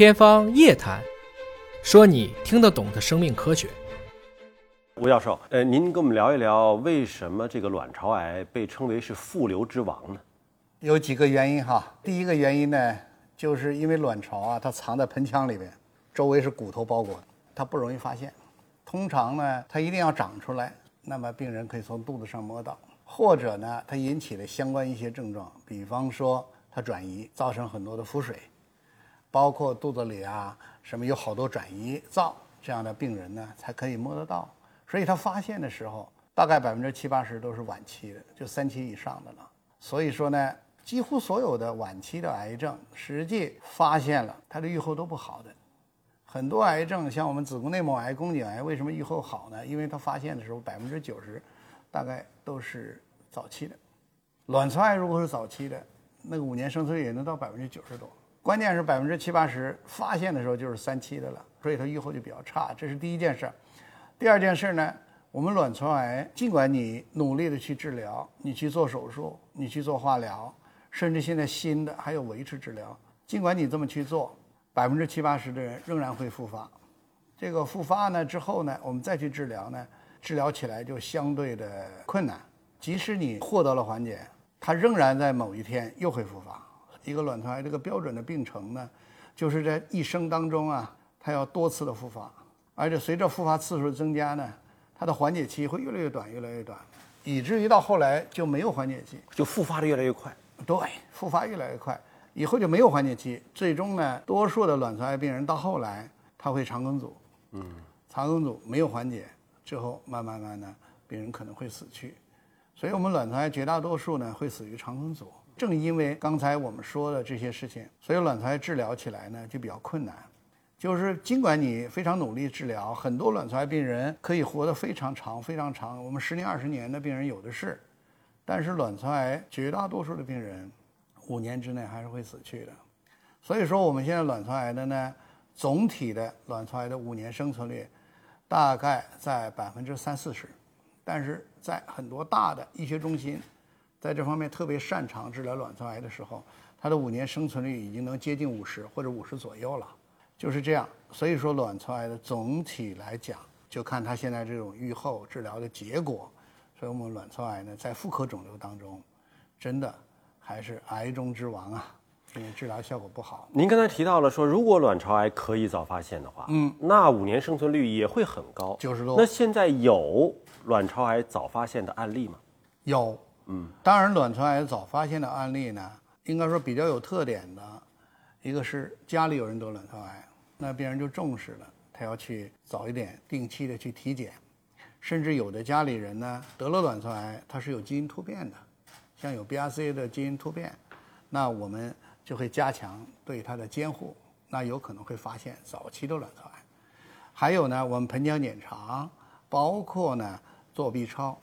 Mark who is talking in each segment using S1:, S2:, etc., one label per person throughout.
S1: 天方夜谭，说你听得懂的生命科学。
S2: 吴教授，呃，您跟我们聊一聊，为什么这个卵巢癌被称为是妇瘤之王呢？
S3: 有几个原因哈。第一个原因呢，就是因为卵巢啊，它藏在盆腔里边，周围是骨头包裹，它不容易发现。通常呢，它一定要长出来，那么病人可以从肚子上摸到，或者呢，它引起了相关一些症状，比方说它转移，造成很多的腹水，包括肚子里啊什么有好多转移灶这样的病人呢，才可以摸得到。所以他发现的时候，大概百分之七八十都是晚期的，就三期以上的了。所以说呢，几乎所有的晚期的癌症，实际发现了它的预后都不好的。很多癌症，像我们子宫内膜癌、宫颈癌，为什么预后好呢？因为它发现的时候百分之九十，大概都是早期的。卵巢癌如果是早期的，那个五年生存率也能到百分之九十多。关键是百分之七八十发现的时候就是三期的了，所以它预后就比较差。这是第一件事。第二件事呢，我们卵巢癌尽管你努力的去治疗，你去做手术，你去做化疗，甚至现在新的还有维持治疗，尽管你这么去做，百分之七八十的人仍然会复发。这个复发呢之后呢，我们再去治疗呢，治疗起来就相对的困难。即使你获得了缓解，它仍然在某一天又会复发。一个卵巢癌这个标准的病程呢，就是在一生当中啊，它要多次的复发。而且随着复发次数的增加呢，它的缓解期会越来越短，越来越短，以至于到后来就没有缓解期，
S2: 就复发的越来越快。
S3: 对，复发越来越快，以后就没有缓解期。最终呢，多数的卵巢癌病人到后来他会肠梗阻，嗯，肠梗阻没有缓解，之后慢慢慢的病人可能会死去。所以我们卵巢癌绝大多数呢会死于肠梗阻。正因为刚才我们说的这些事情，所以卵巢癌治疗起来呢就比较困难。就是尽管你非常努力治疗，很多卵巢癌病人可以活得非常长、非常长，我们十年、二十年的病人有的是，但是卵巢癌绝大多数的病人，五年之内还是会死去的。所以说，我们现在卵巢癌的呢，总体的卵巢癌的五年生存率大概在百分之三四十，但是在很多大的医学中心，在这方面特别擅长治疗卵巢癌的时候，它的五年生存率已经能接近五十或者五十左右了。就是这样，所以说卵巢癌的总体来讲，就看它现在这种预后治疗的结果。所以我们卵巢癌呢，在妇科肿瘤当中，真的还是癌中之王啊，因为治疗效果不好。
S2: 您刚才提到了说，如果卵巢癌可以早发现的话，嗯，那五年生存率也会很高，
S3: 九十多。
S2: 那现在有卵巢癌早发现的案例吗？
S3: 有，嗯，当然卵巢癌早发现的案例呢，应该说比较有特点的，一个是家里有人得卵巢癌。那病人就重视了，他要去早一点、定期的去体检，甚至有的家里人呢得了卵巢癌，他是有基因突变的，像有 BRCA 的基因突变，那我们就会加强对他的监护，那有可能会发现早期的卵巢癌。还有呢，我们盆腔检查，包括呢做 B 超，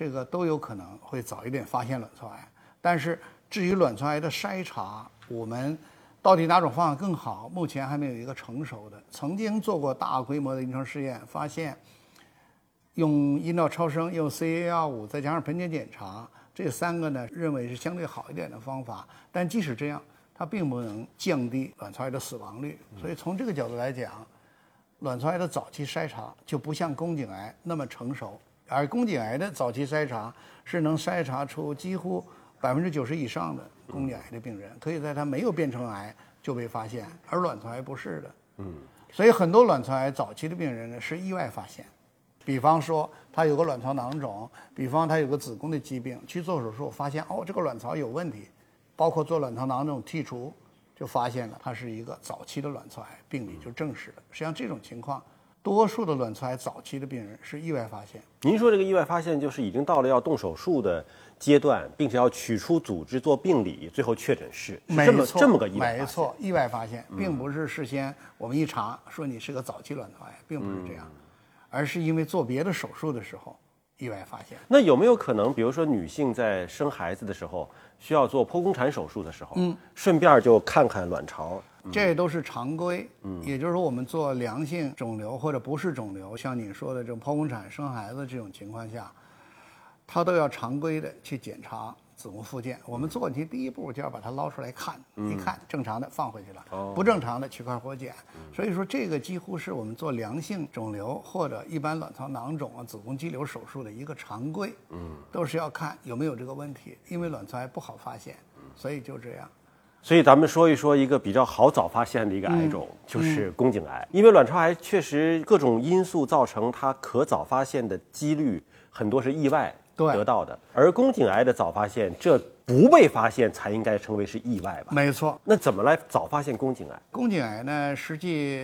S3: 这个都有可能会早一点发现卵巢癌。但是至于卵巢癌的筛查，我们。到底哪种方法更好？目前还没有一个成熟的。曾经做过大规模的临床试验，发现用阴道超声、用 CA-25 再加上盆腔检查这三个呢，认为是相对好一点的方法。但即使这样，它并不能降低卵巢癌的死亡率。所以从这个角度来讲，卵巢癌的早期筛查就不像宫颈癌那么成熟，而宫颈癌的早期筛查是能筛查出几乎百分之九十以上的。宫颈癌的病人可以在他没有变成癌就被发现，而卵巢癌不是的。嗯，所以很多卵巢癌早期的病人呢是意外发现，比方说他有个卵巢囊肿，比方他有个子宫的疾病，去做手术发现哦这个卵巢有问题，包括做卵巢囊肿剔除，就发现了它是一个早期的卵巢癌，病理就证实了。实际上这种情况，多数的卵巢癌早期的病人是意外发现。
S2: 您说这个意外发现就是已经到了要动手术的。阶段，并且要取出组织做病理，最后确诊是这么这么个意外
S3: 没错，意外发现，并不是事先我们一查说你是个早期卵巢癌，并不是这样，而是因为做别的手术的时候意外发现。
S2: 那有没有可能，比如说女性在生孩子的时候需要做剖宫产手术的时候，嗯，顺便就看看卵巢，
S3: 这都是常规。嗯，也就是说，我们做良性肿瘤或者不是肿瘤，像你说的这种剖宫产生孩子这种情况下。他都要常规的去检查，子宫附件。我们做问题第一步就要把它捞出来看，一看正常的放回去了，不正常的取块活检。所以说这个几乎是我们做良性肿瘤或者一般卵巢囊肿啊、子宫肌瘤手术的一个常规。嗯，都是要看有没有这个问题，因为卵巢癌不好发现，所以就这样。
S2: 所以咱们说一说一个比较好早发现的一个癌种，就是宫颈癌。因为卵巢癌确实各种因素造成它可早发现的几率很多是意外得到的，而宫颈癌的早发现，这不被发现才应该称为是意外吧？
S3: 没错。
S2: 那怎么来早发现宫颈癌？
S3: 宫颈癌呢，实际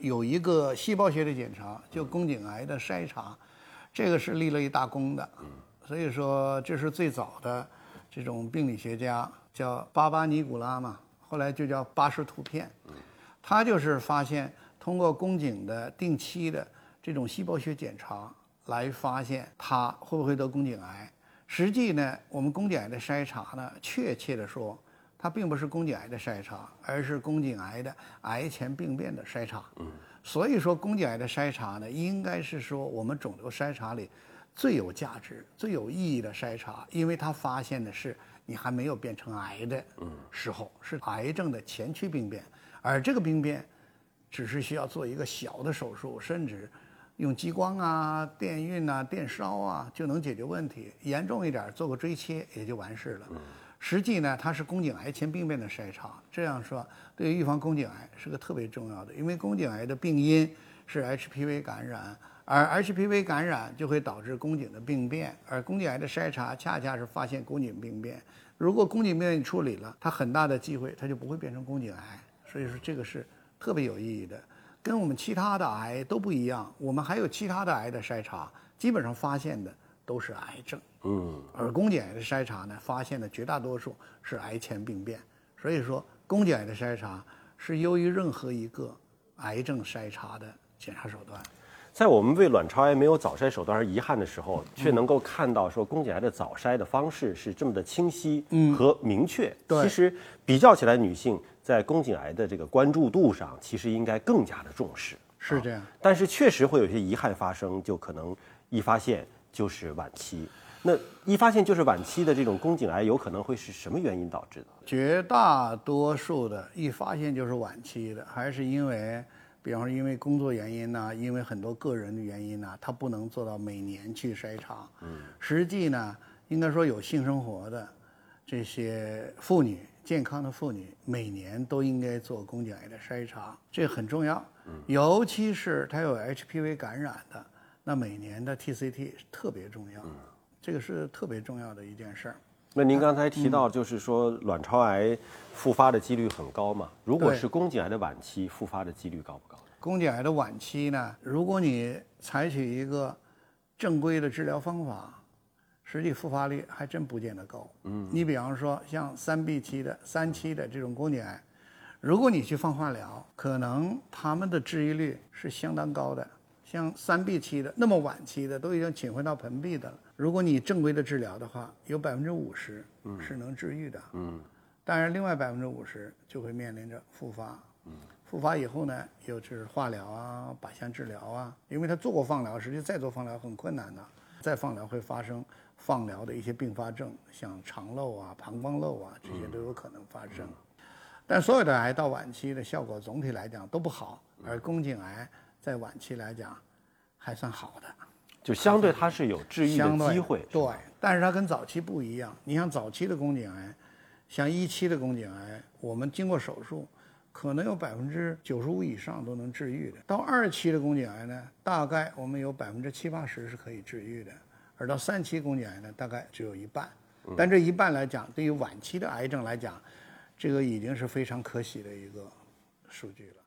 S3: 有一个细胞学的检查，就宫颈癌的筛查，这个是立了一大功的。所以说，这是最早的这种病理学家。叫巴巴尼古拉嘛，后来就叫巴氏图片，他就是发现通过宫颈的定期的这种细胞学检查来发现他会不会得宫颈癌。实际呢，我们宫颈癌的筛查呢，确切的说，它并不是宫颈癌的筛查，而是宫颈癌的癌前病变的筛查。所以说，宫颈癌的筛查呢，应该是说我们肿瘤筛查里最有价值、最有意义的筛查，因为它发现的是。你还没有变成癌的时候，是癌症的前驱病变，而这个病变只是需要做一个小的手术，甚至用激光啊、电孕啊、电烧啊就能解决问题。严重一点，做个锥切也就完事了。实际呢，它是宫颈癌前病变的筛查，这样说对预防宫颈癌是个特别重要的，因为宫颈癌的病因是 HPV 感染。而 HPV 感染就会导致宫颈的病变，而宫颈癌的筛查恰恰是发现宫颈病变。如果宫颈病变你处理了，它很大的机会它就不会变成宫颈癌。所以说这个是特别有意义的，跟我们其他的癌都不一样。我们还有其他的癌的筛查，基本上发现的都是癌症。嗯。而宫颈癌的筛查呢，发现的绝大多数是癌前病变。所以说，宫颈癌的筛查是优于任何一个癌症筛查的检查手段。
S2: 在我们为卵巢癌没有早筛手段而遗憾的时候，却能够看到说宫颈癌的早筛的方式是这么的清晰和明确。其实比较起来，女性在宫颈癌的这个关注度上，其实应该更加的重视。
S3: 是这样，
S2: 但是确实会有些遗憾发生，就可能一发现就是晚期。那一发现就是晚期的这种宫颈癌，有可能会是什么原因导致的？
S3: 绝大多数的一发现就是晚期的，还是因为。比方说，因为工作原因呢，因为很多个人的原因呢，他不能做到每年去筛查。嗯，实际呢，应该说有性生活的这些妇女，健康的妇女，每年都应该做宫颈癌的筛查，这很重要。嗯，尤其是她有 HPV 感染的，那每年的 TCT 特别重要。嗯，这个是特别重要的一件事儿。
S2: 那您刚才提到，就是说卵巢癌复发的几率很高嘛？如果是宫颈癌的晚期，复发的几率高不高？
S3: 宫颈癌的晚期呢，如果你采取一个正规的治疗方法，实际复发率还真不见得高。嗯，你比方说像三 B 期的、三期的这种宫颈癌，如果你去放化疗，可能他们的治愈率是相当高的。像三 B 期的那么晚期的，都已经侵回到盆壁的了。如果你正规的治疗的话，有百分之五十是能治愈的。嗯，当然，另外百分之五十就会面临着复发。嗯。复发以后呢，又是化疗啊、靶向治疗啊，因为他做过放疗，实际再做放疗很困难的。再放疗会发生放疗的一些并发症，像肠漏啊、膀胱漏啊，这些都有可能发生。但所有的癌到晚期的效果总体来讲都不好，而宫颈癌在晚期来讲还算好的，
S2: 就相对它是有治愈的机会。
S3: 对，但是它跟早期不一样。你像早期的宫颈癌，像一期的宫颈癌，我们经过手术。可能有百分之九十五以上都能治愈的。到二期的宫颈癌呢，大概我们有百分之七八十是可以治愈的，而到三期宫颈癌呢，大概只有一半。但这一半来讲，对于晚期的癌症来讲，这个已经是非常可喜的一个数据了。